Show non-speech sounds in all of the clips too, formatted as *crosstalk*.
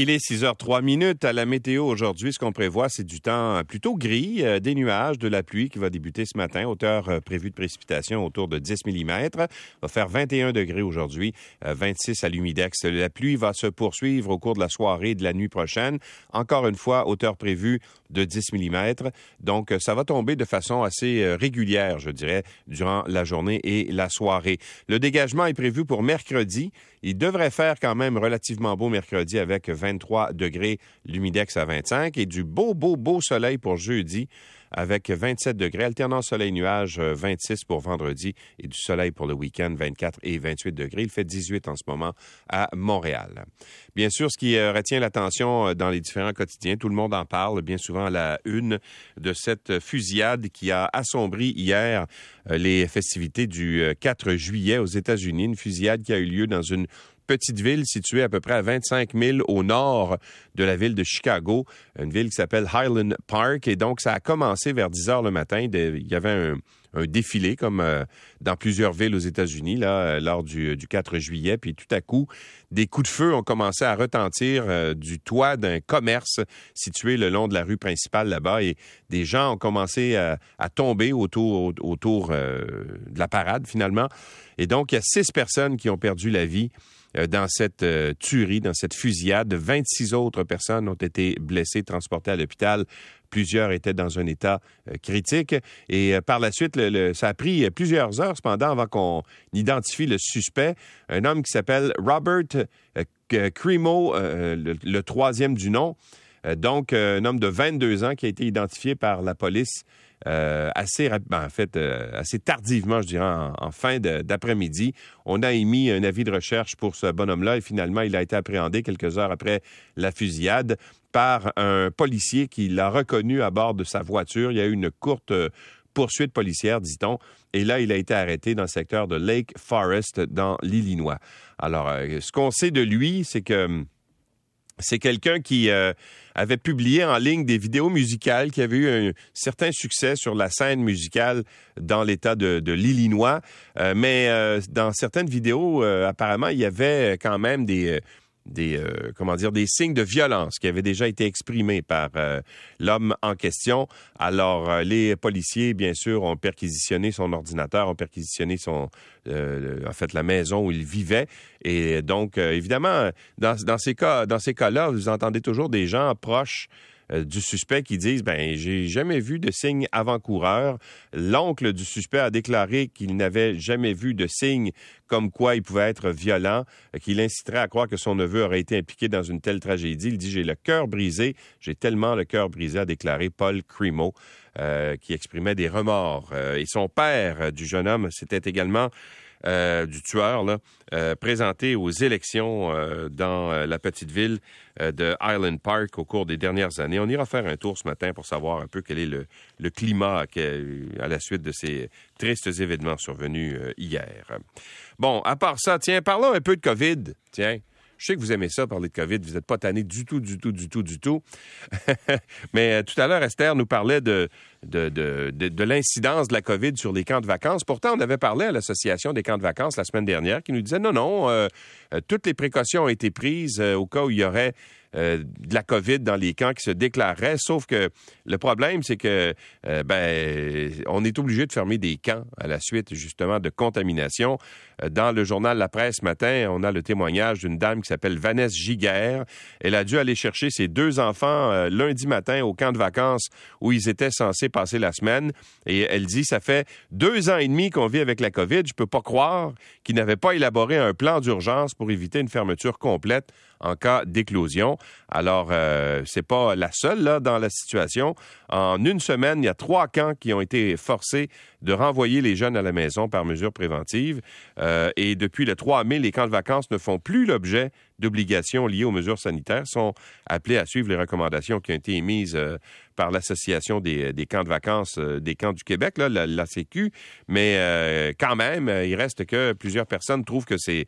Il est 6 h 3 minutes à la météo aujourd'hui. Ce qu'on prévoit, c'est du temps plutôt gris, euh, des nuages, de la pluie qui va débuter ce matin. Hauteur euh, prévue de précipitation autour de 10 mm. Va faire 21 degrés aujourd'hui, 26 euh, à l'humidex. La pluie va se poursuivre au cours de la soirée de la nuit prochaine. Encore une fois, hauteur prévue de 10 mm. Donc, ça va tomber de façon assez régulière, je dirais, durant la journée et la soirée. Le dégagement est prévu pour mercredi. Il devrait faire quand même relativement beau mercredi avec 20 23 degrés, l'humidex à 25 et du beau, beau, beau soleil pour jeudi avec 27 degrés, alternant soleil-nuage 26 euh, pour vendredi et du soleil pour le week-end 24 et 28 degrés. Il fait 18 en ce moment à Montréal. Bien sûr, ce qui euh, retient l'attention euh, dans les différents quotidiens, tout le monde en parle bien souvent à la une de cette fusillade qui a assombri hier les festivités du 4 juillet aux États-Unis, une fusillade qui a eu lieu dans une petite ville située à peu près à 25 000 au nord de la ville de Chicago, une ville qui s'appelle Highland Park. Et donc, ça a commencé vers 10 heures le matin. Il y avait un, défilé comme euh, dans plusieurs villes aux États-Unis là euh, lors du, 4 juillet puis tout à coup des coups de feu ont commencé à retentir euh, du toit d'un commerce situé le long de la rue principale là-bas et des gens ont commencé à, tomber autour autour de la parade finalement et donc il y a six personnes qui ont perdu la vie euh, dans cette euh, tuerie, dans cette fusillade. 26 autres personnes ont été blessées, transportées à l'hôpital. Plusieurs étaient dans un état euh, critique. Et par la suite, ça a pris plusieurs heures cependant avant qu'on identifie le suspect, un homme qui s'appelle Robert Cremo, le, troisième du nom. Donc, un homme de 22 ans qui a été identifié par la police euh, assez ben, euh, assez tardivement, je dirais, en, fin d'après-midi. On a émis un avis de recherche pour ce bonhomme-là et finalement, il a été appréhendé quelques heures après la fusillade par un policier qui l'a reconnu à bord de sa voiture. Il y a eu une courte euh, poursuite policière, dit-on. Et là, il a été arrêté dans le secteur de Lake Forest, dans l'Illinois. Alors, ce qu'on sait de lui, c'est que hum, c'est quelqu'un qui euh, avait publié en ligne des vidéos musicales qui avaient eu un certain succès sur la scène musicale dans l'État de, l'Illinois. Euh, mais euh, dans certaines vidéos, apparemment, il y avait quand même des des euh, comment dire des signes de violence qui avaient déjà été exprimés par euh, l'homme en question. Alors euh, les policiers bien sûr ont perquisitionné son ordinateur, ont perquisitionné son en fait la maison où il vivait et donc évidemment dans, dans ces cas dans ces cas-là, vous entendez toujours des gens proches euh, du suspect qui disent ben j'ai jamais vu de signe avant-coureur. L'oncle du suspect a déclaré qu'il n'avait jamais vu de signe comme quoi il pouvait être violent, euh, qu'il inciterait à croire que son neveu aurait été impliqué dans une telle tragédie. Il dit j'ai le cœur brisé, j'ai tellement le cœur brisé, a déclaré Paul Cremo. Euh, qui exprimait des remords. et son père du jeune homme, c'était également euh, du tueur euh, présenté aux élections euh, dans la petite ville de Highland Park au cours des dernières années. On ira faire un tour ce matin pour savoir un peu quel est le, le climat à la suite de ces tristes événements survenus hier. Bon, à part ça, tiens, parlons un peu de COVID. Tiens. Je sais que vous aimez ça, parler de COVID. Vous n'êtes pas tanné du tout, du tout, du tout, du tout. *laughs* Mais tout à l'heure, Esther nous parlait de, de, de, de, l'incidence de la COVID sur les camps de vacances. Pourtant, on avait parlé à l'Association des camps de vacances la semaine dernière qui nous disait non, non, euh, euh, toutes les précautions ont été prises euh, au cas où il y aurait de la COVID dans les camps qui se déclareraient. Sauf que le problème, c'est que ben, on est obligé de fermer des camps à la suite justement de contamination. Dans le journal La Presse ce matin, on a le témoignage d'une dame qui s'appelle Vanessa Giguère. Elle a dû aller chercher ses deux enfants lundi matin au camp de vacances où ils étaient censés passer la semaine. Et elle dit, ça fait deux ans et demi qu'on vit avec la COVID. Je peux pas croire qu'ils n'avaient pas élaboré un plan d'urgence pour éviter une fermeture complète en cas d'éclosion. Alors, euh, c'est pas la seule là dans la situation. En une semaine, il y a trois camps qui ont été forcés de renvoyer les jeunes à la maison par mesure préventive. Euh, et depuis le 3 mai, les camps de vacances ne font plus l'objet d'obligations liées aux mesures sanitaires, sont appelés à suivre les recommandations qui ont été émises euh, par l'Association des, camps de vacances euh, des camps du Québec, là, la, la Mais quand même, il reste que plusieurs personnes trouvent que c'est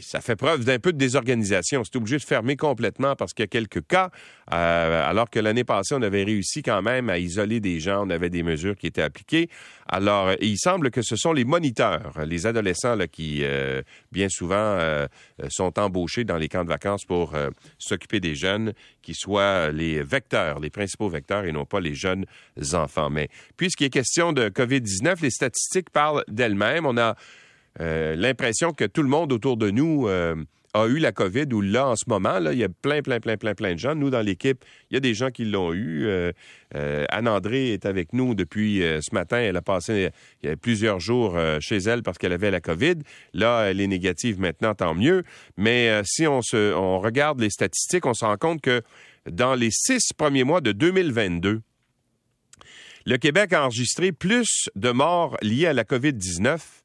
ça fait preuve d'un peu de désorganisation. C'est obligé de fermer complètement parce qu'il y a quelques cas, euh, alors que l'année passée, on avait réussi quand même à isoler des gens, on avait des mesures qui étaient appliquées. Alors, il semble que ce sont les moniteurs, les adolescents là, qui, euh, bien souvent, euh, sont embauchés dans les camps de vacances pour s'occuper des jeunes, qui soient les vecteurs, les principaux vecteurs et non pas les jeunes enfants. Mais puisqu'il est question de COVID-19, les statistiques parlent d'elles-mêmes. On a euh, l'impression que tout le monde autour de nous euh, a eu la COVID ou l'a en ce moment. Là. Il y a plein, plein, plein, plein, plein de gens. Nous, dans l'équipe, il y a des gens qui l'ont eu. Euh, Anne-André est avec nous depuis ce matin. Elle a passé plusieurs jours chez elle parce qu'elle avait la COVID. Là, elle est négative maintenant, tant mieux. Mais si on, se, on regarde les statistiques, on se rend compte que dans les six premiers mois de 2022, le Québec a enregistré plus de morts liées à la COVID-19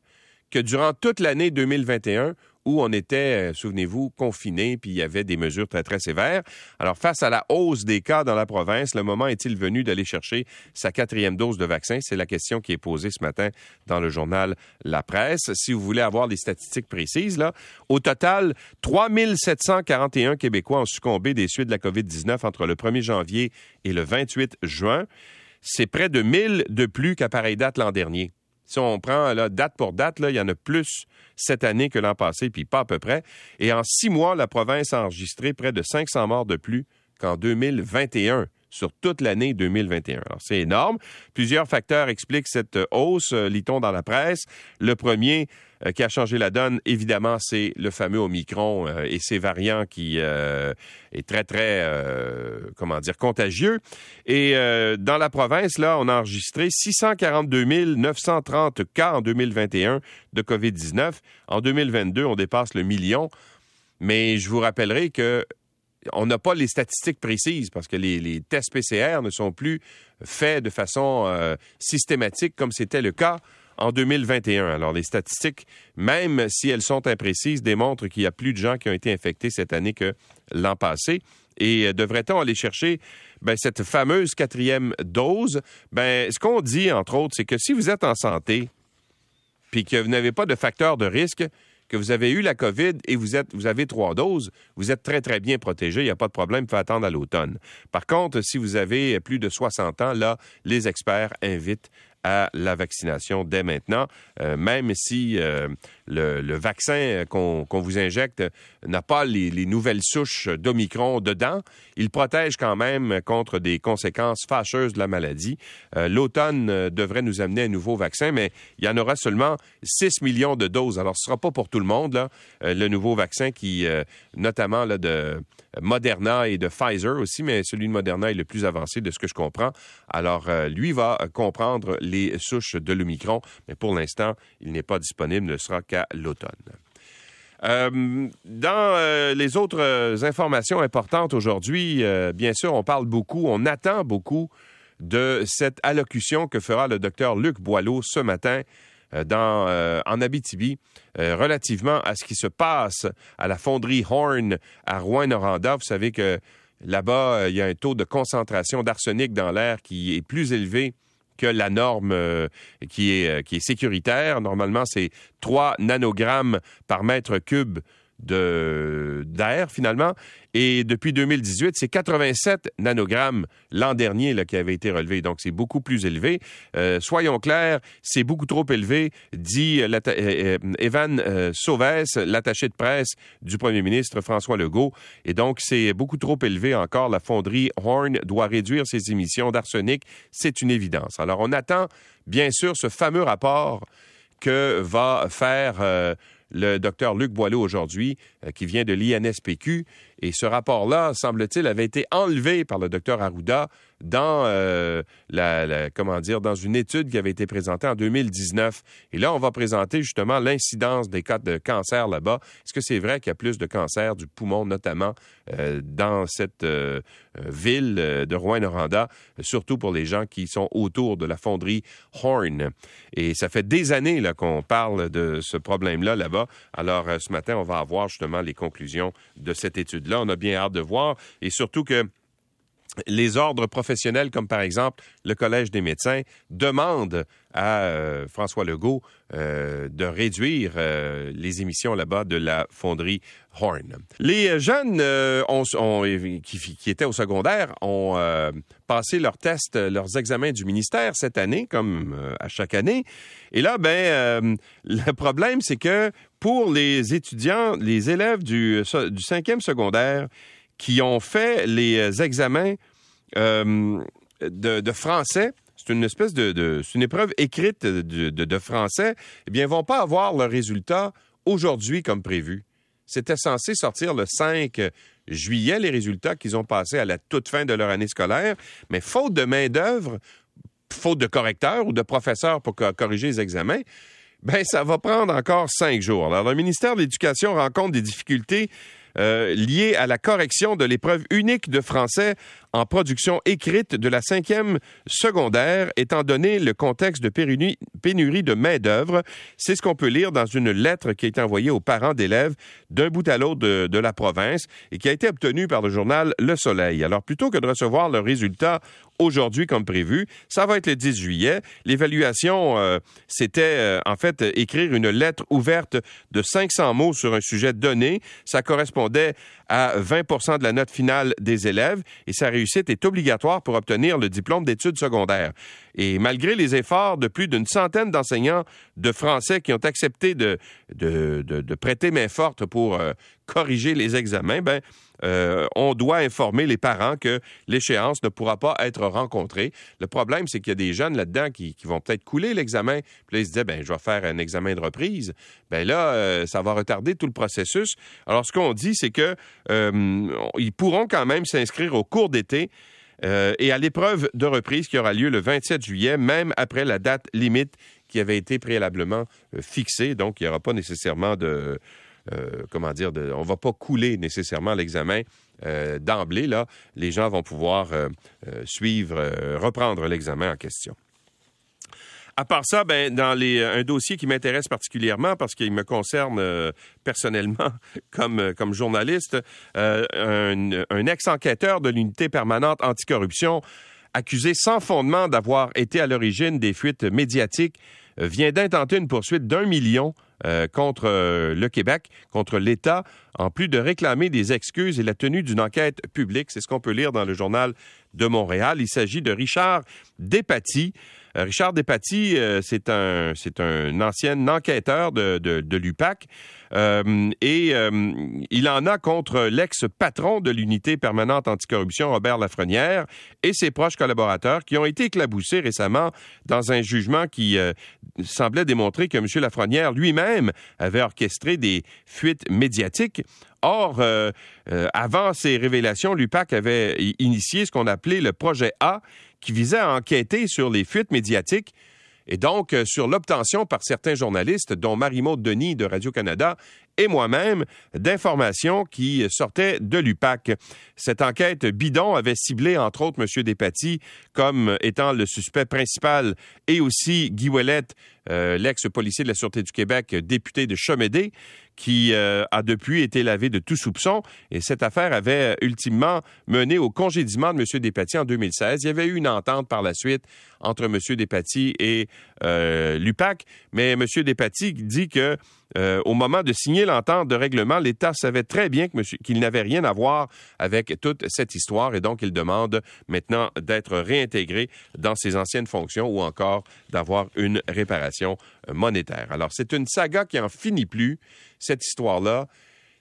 que durant toute l'année 2021, où on était, euh, souvenez-vous, confinés, puis il y avait des mesures très, très sévères. Alors, face à la hausse des cas dans la province, le moment est-il venu d'aller chercher sa quatrième dose de vaccin? C'est la question qui est posée ce matin dans le journal La Presse. Si vous voulez avoir des statistiques précises, là, au total, 3741 Québécois ont succombé des suites de la COVID-19 entre le 1er janvier et le 28 juin. C'est près de 1000 de plus qu'à pareille date l'an dernier. Si on prend là, date pour date, là, il y en a plus cette année que l'an passé, puis pas à peu près. Et en six mois, la province a enregistré près de 500 morts de plus qu'en 2021 sur toute l'année 2021. Alors, c'est énorme. Plusieurs facteurs expliquent cette hausse, euh, lit-on dans la presse. Le premier, euh, qui a changé la donne, évidemment, c'est le fameux Omicron euh, et ses variants qui est très, très, comment dire, contagieux. Et dans la province, là, on a enregistré 642 930 cas en 2021 de COVID-19. En 2022, on dépasse le million. Mais je vous rappellerai que on n'a pas les statistiques précises parce que les, tests PCR ne sont plus faits de façon euh, systématique comme c'était le cas en 2021. Alors, les statistiques, même si elles sont imprécises, démontrent qu'il y a plus de gens qui ont été infectés cette année que l'an passé. Et euh, devrait-on aller chercher ben, cette fameuse quatrième dose? Ben, ce qu'on dit, entre autres, c'est que si vous êtes en santé, puis que vous n'avez pas de facteur de risque, que vous avez eu la COVID et vous, êtes, vous avez trois doses, vous êtes très, très bien protégé. Il n'y a pas de problème. Il faut attendre à l'automne. Par contre, si vous avez plus de 60 ans, là, les experts invitent à la vaccination dès maintenant, euh, même si euh, le, vaccin qu'on vous injecte n'a pas les, nouvelles souches d'Omicron dedans. Il protège quand même contre des conséquences fâcheuses de la maladie. Euh, l'automne devrait nous amener un nouveau vaccin, mais il y en aura seulement 6 millions de doses. Alors, ce ne sera pas pour tout le monde, là, le nouveau vaccin qui, notamment là, de Moderna et de Pfizer aussi, mais celui de Moderna est le plus avancé de ce que je comprends. Alors, lui va comprendre les souches de l'Omicron, mais pour l'instant, il n'est pas disponible, ne sera l'automne. Euh, dans euh, les autres euh, informations importantes aujourd'hui, bien sûr, on parle beaucoup, on attend beaucoup de cette allocution que fera le docteur Luc Boileau ce matin dans, en Abitibi relativement à ce qui se passe à la fonderie Horn à Rouen-Noranda. Vous savez que là-bas, il y a un taux de concentration d'arsenic dans l'air qui est plus élevé que la norme euh, qui, est, euh, qui est sécuritaire. Normalement, c'est 3 nanogrammes par mètre cube d'air finalement. Et depuis 2018, c'est 87 nanogrammes l'an dernier là, qui avait été relevé. Donc, c'est beaucoup plus élevé. Euh, soyons clairs, c'est beaucoup trop élevé, dit euh, euh, Evan Sauvès, l'attaché de presse du premier ministre François Legault. Et donc, c'est beaucoup trop élevé encore. La fonderie Horn doit réduire ses émissions d'arsenic. C'est une évidence. Alors, on attend, bien sûr, ce fameux rapport que va faire le docteur Luc Boileau aujourd'hui, euh, qui vient de l'INSPQ. Et ce rapport-là, semble-t-il, avait été enlevé par le docteur Arruda dans euh, la, comment dire dans une étude qui avait été présentée en 2019. Et là, on va présenter justement l'incidence des cas de cancer là-bas. Est-ce que c'est vrai qu'il y a plus de cancer du poumon, notamment euh, dans cette euh, ville de Rouen-Noranda, surtout pour les gens qui sont autour de la fonderie Horn? Et ça fait des années là qu'on parle de ce problème-là là-bas. Alors ce matin, on va avoir justement les conclusions de cette étude-là. On a bien hâte de voir et surtout que les ordres professionnels, comme par exemple le Collège des médecins, demandent à euh, François Legault euh, de réduire euh, les émissions là-bas de la fonderie Horn. Les jeunes qui, étaient au secondaire ont passé leurs tests, leurs examens du ministère cette année, comme à chaque année. Et là, ben, le problème, c'est que pour les étudiants, les élèves du, cinquième secondaire, qui ont fait les examens euh, de, français. C'est une espèce de, une épreuve écrite de, français. Eh bien, vont pas avoir le résultat aujourd'hui comme prévu. C'était censé sortir le 5 juillet, les résultats qu'ils ont passés à la toute fin de leur année scolaire, mais faute de main-d'œuvre, faute de correcteurs ou de professeurs pour corriger les examens, ben ça va prendre encore cinq jours. Alors, le ministère de l'Éducation rencontre des difficultés euh, liées à la correction de l'épreuve unique de français en production écrite de la cinquième secondaire, étant donné le contexte de pénurie de main-d'œuvre. C'est ce qu'on peut lire dans une lettre qui a été envoyée aux parents d'élèves d'un bout à l'autre de, la province et qui a été obtenue par le journal Le Soleil. Alors, plutôt que de recevoir le résultat aujourd'hui comme prévu. Ça va être le 10 juillet. L'évaluation, euh, c'était euh, en fait écrire une lettre ouverte de 500 mots sur un sujet donné. Ça correspondait à 20 de la note finale des élèves et sa réussite est obligatoire pour obtenir le diplôme d'études secondaires. Et malgré les efforts de plus d'une centaine d'enseignants de français qui ont accepté de, de, de, prêter main forte pour euh, corriger les examens, ben, euh, on doit informer les parents que l'échéance ne pourra pas être rencontrée. Le problème, c'est qu'il y a des jeunes là-dedans qui, vont peut-être couler l'examen. Puis là, ils se disent, ben, je vais faire un examen de reprise. Ben là, euh, ça va retarder tout le processus. Alors, ce qu'on dit, c'est que euh, ils pourront quand même s'inscrire au cours d'été. et à l'épreuve de reprise qui aura lieu le 27 juillet, même après la date limite qui avait été préalablement fixée. Donc, il n'y aura pas nécessairement de, euh, comment dire, de, on va pas couler nécessairement l'examen euh, d'emblée. Là, les gens vont pouvoir euh, suivre, reprendre l'examen en question. À part ça, ben, dans les, un dossier qui m'intéresse particulièrement parce qu'il me concerne personnellement *laughs* comme, comme journaliste, un, un ex-enquêteur de l'unité permanente anticorruption accusé sans fondement d'avoir été à l'origine des fuites médiatiques vient d'intenter une poursuite d'un million euh, contre euh, le Québec, contre l'État, en plus de réclamer des excuses et la tenue d'une enquête publique. C'est ce qu'on peut lire dans le journal de Montréal. Il s'agit de Richard Despatie. Euh, Richard Despatie, c'est un, c'est un ancien enquêteur de, de, l'UPAC et il en a contre l'ex-patron de l'unité permanente anticorruption, Robert Lafrenière, et ses proches collaborateurs qui ont été éclaboussés récemment dans un jugement qui semblait démontrer que M. Lafrenière lui-même avait orchestré des fuites médiatiques. Or, euh, euh, avant ces révélations, l'UPAC avait initié ce qu'on appelait le projet A, qui visait à enquêter sur les fuites médiatiques et donc euh, sur l'obtention par certains journalistes, dont Marie-Maude Denis de Radio-Canada et moi-même d'informations qui sortaient de l'UPAC. Cette enquête bidon avait ciblé, entre autres, M. Despatie comme étant le suspect principal et aussi Guy Ouellette, euh, l'ex-policier de la Sûreté du Québec, député de Chomédé, qui euh, a depuis été lavé de tout soupçon. Et cette affaire avait ultimement mené au congédiement de M. Despatie en 2016. Il y avait eu une entente par la suite entre M. Despatie et euh, l'UPAC, mais M. Despatie dit que euh, au moment de signer l'entente de règlement, l'État savait très bien qu'il n'avait rien à voir avec toute cette histoire et donc il demande maintenant d'être réintégré dans ses anciennes fonctions ou encore d'avoir une réparation monétaire. Alors c'est une saga qui en finit plus, cette histoire-là.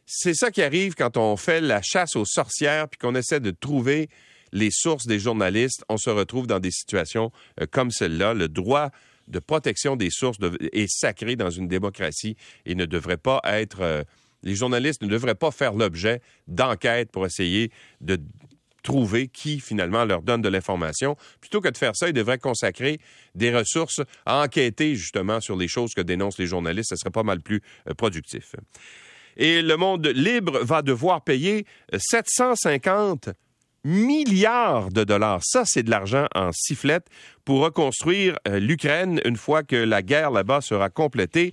C'est ça qui arrive quand on fait la chasse aux sorcières puis qu'on essaie de trouver les sources des journalistes. On se retrouve dans des situations euh, comme celle-là. Le droit de protection des sources est sacré dans une démocratie et ne devrait pas être... Euh, les journalistes ne devraient pas faire l'objet d'enquêtes pour essayer de trouver qui finalement leur donne de l'information. Plutôt que de faire ça, ils devraient consacrer des ressources à enquêter justement sur les choses que dénoncent les journalistes. Ce serait pas mal plus euh, productif. Et le monde libre va devoir payer 750 milliards de dollars. Ça, c'est de l'argent en sifflette pour reconstruire euh, l'Ukraine une fois que la guerre là-bas sera complétée.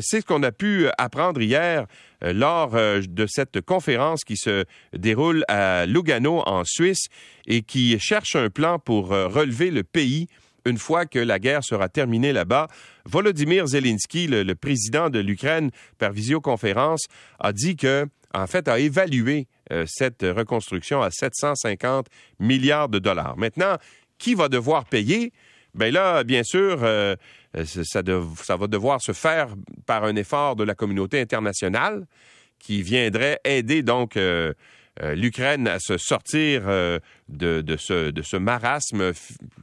C'est ce qu'on a pu apprendre hier euh, lors euh, de cette conférence qui se déroule à Lugano en Suisse et qui cherche un plan pour euh, relever le pays une fois que la guerre sera terminée là-bas. Volodymyr Zelensky, le, président de l'Ukraine, par visioconférence, a dit que, en fait, a évalué cette reconstruction à 750 milliards de dollars. Maintenant, qui va devoir payer? Bien là, bien sûr, euh, ça, ça, va devoir se faire par un effort de la communauté internationale qui viendrait aider donc euh, euh, l'Ukraine à se sortir euh, de, ce, de, ce, marasme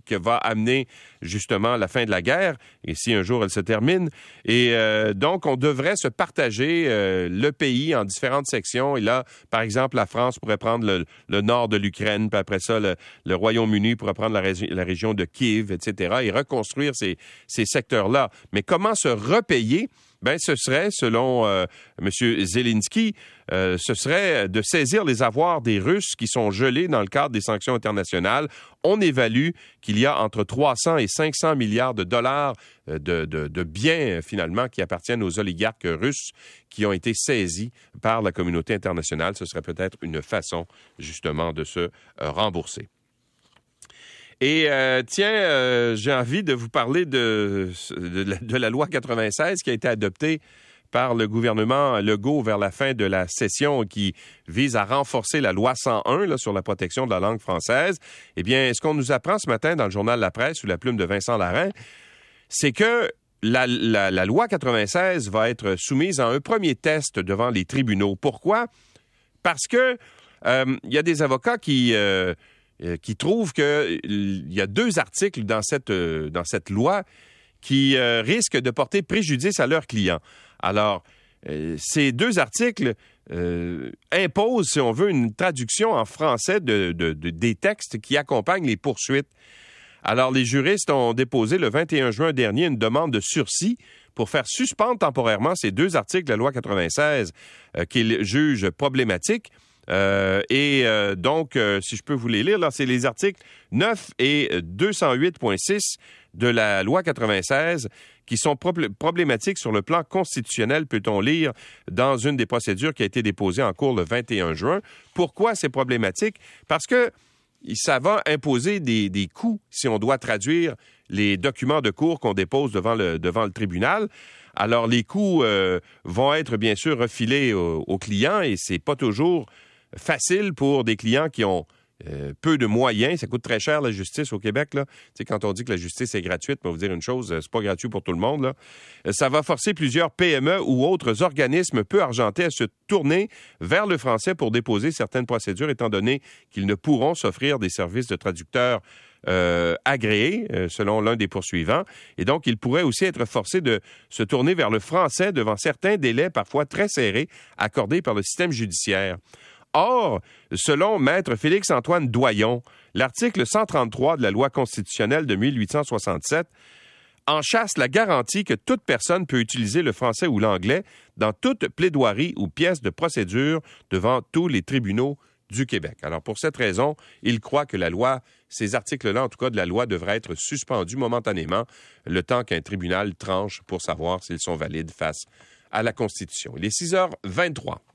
que va amener justement la fin de la guerre, et si un jour elle se termine. Et euh, donc, on devrait se partager le pays en différentes sections. Et là, par exemple, la France pourrait prendre le, nord de l'Ukraine, puis après ça, le, Royaume-Uni pourrait prendre la, la, région de Kiev, etc., et reconstruire ces, ces secteurs-là. Mais comment se repayer? ben, ce serait, selon euh, M. Zelensky, euh, ce serait de saisir les avoirs des Russes qui sont gelés dans le cadre des sanctions On évalue qu'il y a entre 300 et 500 milliards de dollars euh, de, biens, finalement, qui appartiennent aux oligarques russes qui ont été saisis par la communauté internationale. Ce serait peut-être une façon, justement, de se rembourser. Et euh, tiens, euh, j'ai envie de vous parler de, la, loi 96 qui a été adoptée par le gouvernement Legault vers la fin de la session qui vise à renforcer la loi 101 sur la protection de la langue française. Eh bien, ce qu'on nous apprend ce matin dans le journal La Presse sous la plume de Vincent Larrain, c'est que la, loi 96 va être soumise à un premier test devant les tribunaux. Pourquoi? Parce que euh, il y a des avocats qui euh, qui trouve qu'il euh, y a deux articles dans cette, euh, dans cette loi qui risquent de porter préjudice à leurs clients. Alors, ces deux articles imposent, si on veut, une traduction en français de, des textes qui accompagnent les poursuites. Alors, les juristes ont déposé le 21 juin dernier une demande de sursis pour faire suspendre temporairement ces deux articles de la loi 96 qu'ils jugent problématiques. Euh, et euh, donc, euh, si je peux vous les lire, là, c'est les articles 9 et 208.6 de la loi 96 qui sont problématiques sur le plan constitutionnel, peut-on lire dans une des procédures qui a été déposée en cours le 21 juin. Pourquoi c'est problématique? Parce que ça va imposer des, coûts si on doit traduire les documents de cours qu'on dépose devant le, devant le tribunal. Alors, les coûts vont être bien sûr refilés aux clients et c'est pas toujours facile pour des clients qui ont euh, peu de moyens. Ça coûte très cher la justice au Québec. Là. quand on dit que la justice est gratuite, on vous dire une chose, euh, c'est pas gratuit pour tout le monde. Euh, ça va forcer plusieurs PME ou autres organismes peu argentés à se tourner vers le français pour déposer certaines procédures, étant donné qu'ils ne pourront s'offrir des services de traducteurs agréés, selon l'un des poursuivants. Et donc, ils pourraient aussi être forcés de se tourner vers le français devant certains délais parfois très serrés accordés par le système judiciaire. Or, selon Maître Félix-Antoine Doyon, l'article 133 de la loi constitutionnelle de 1867 enchasse la garantie que toute personne peut utiliser le français ou l'anglais dans toute plaidoirie ou pièce de procédure devant tous les tribunaux du Québec. Alors, pour cette raison, il croit que la loi, ces articles-là, en tout cas de la loi, devraient être suspendus momentanément le temps qu'un tribunal tranche pour savoir s'ils sont valides face à la Constitution. Il est 6h23.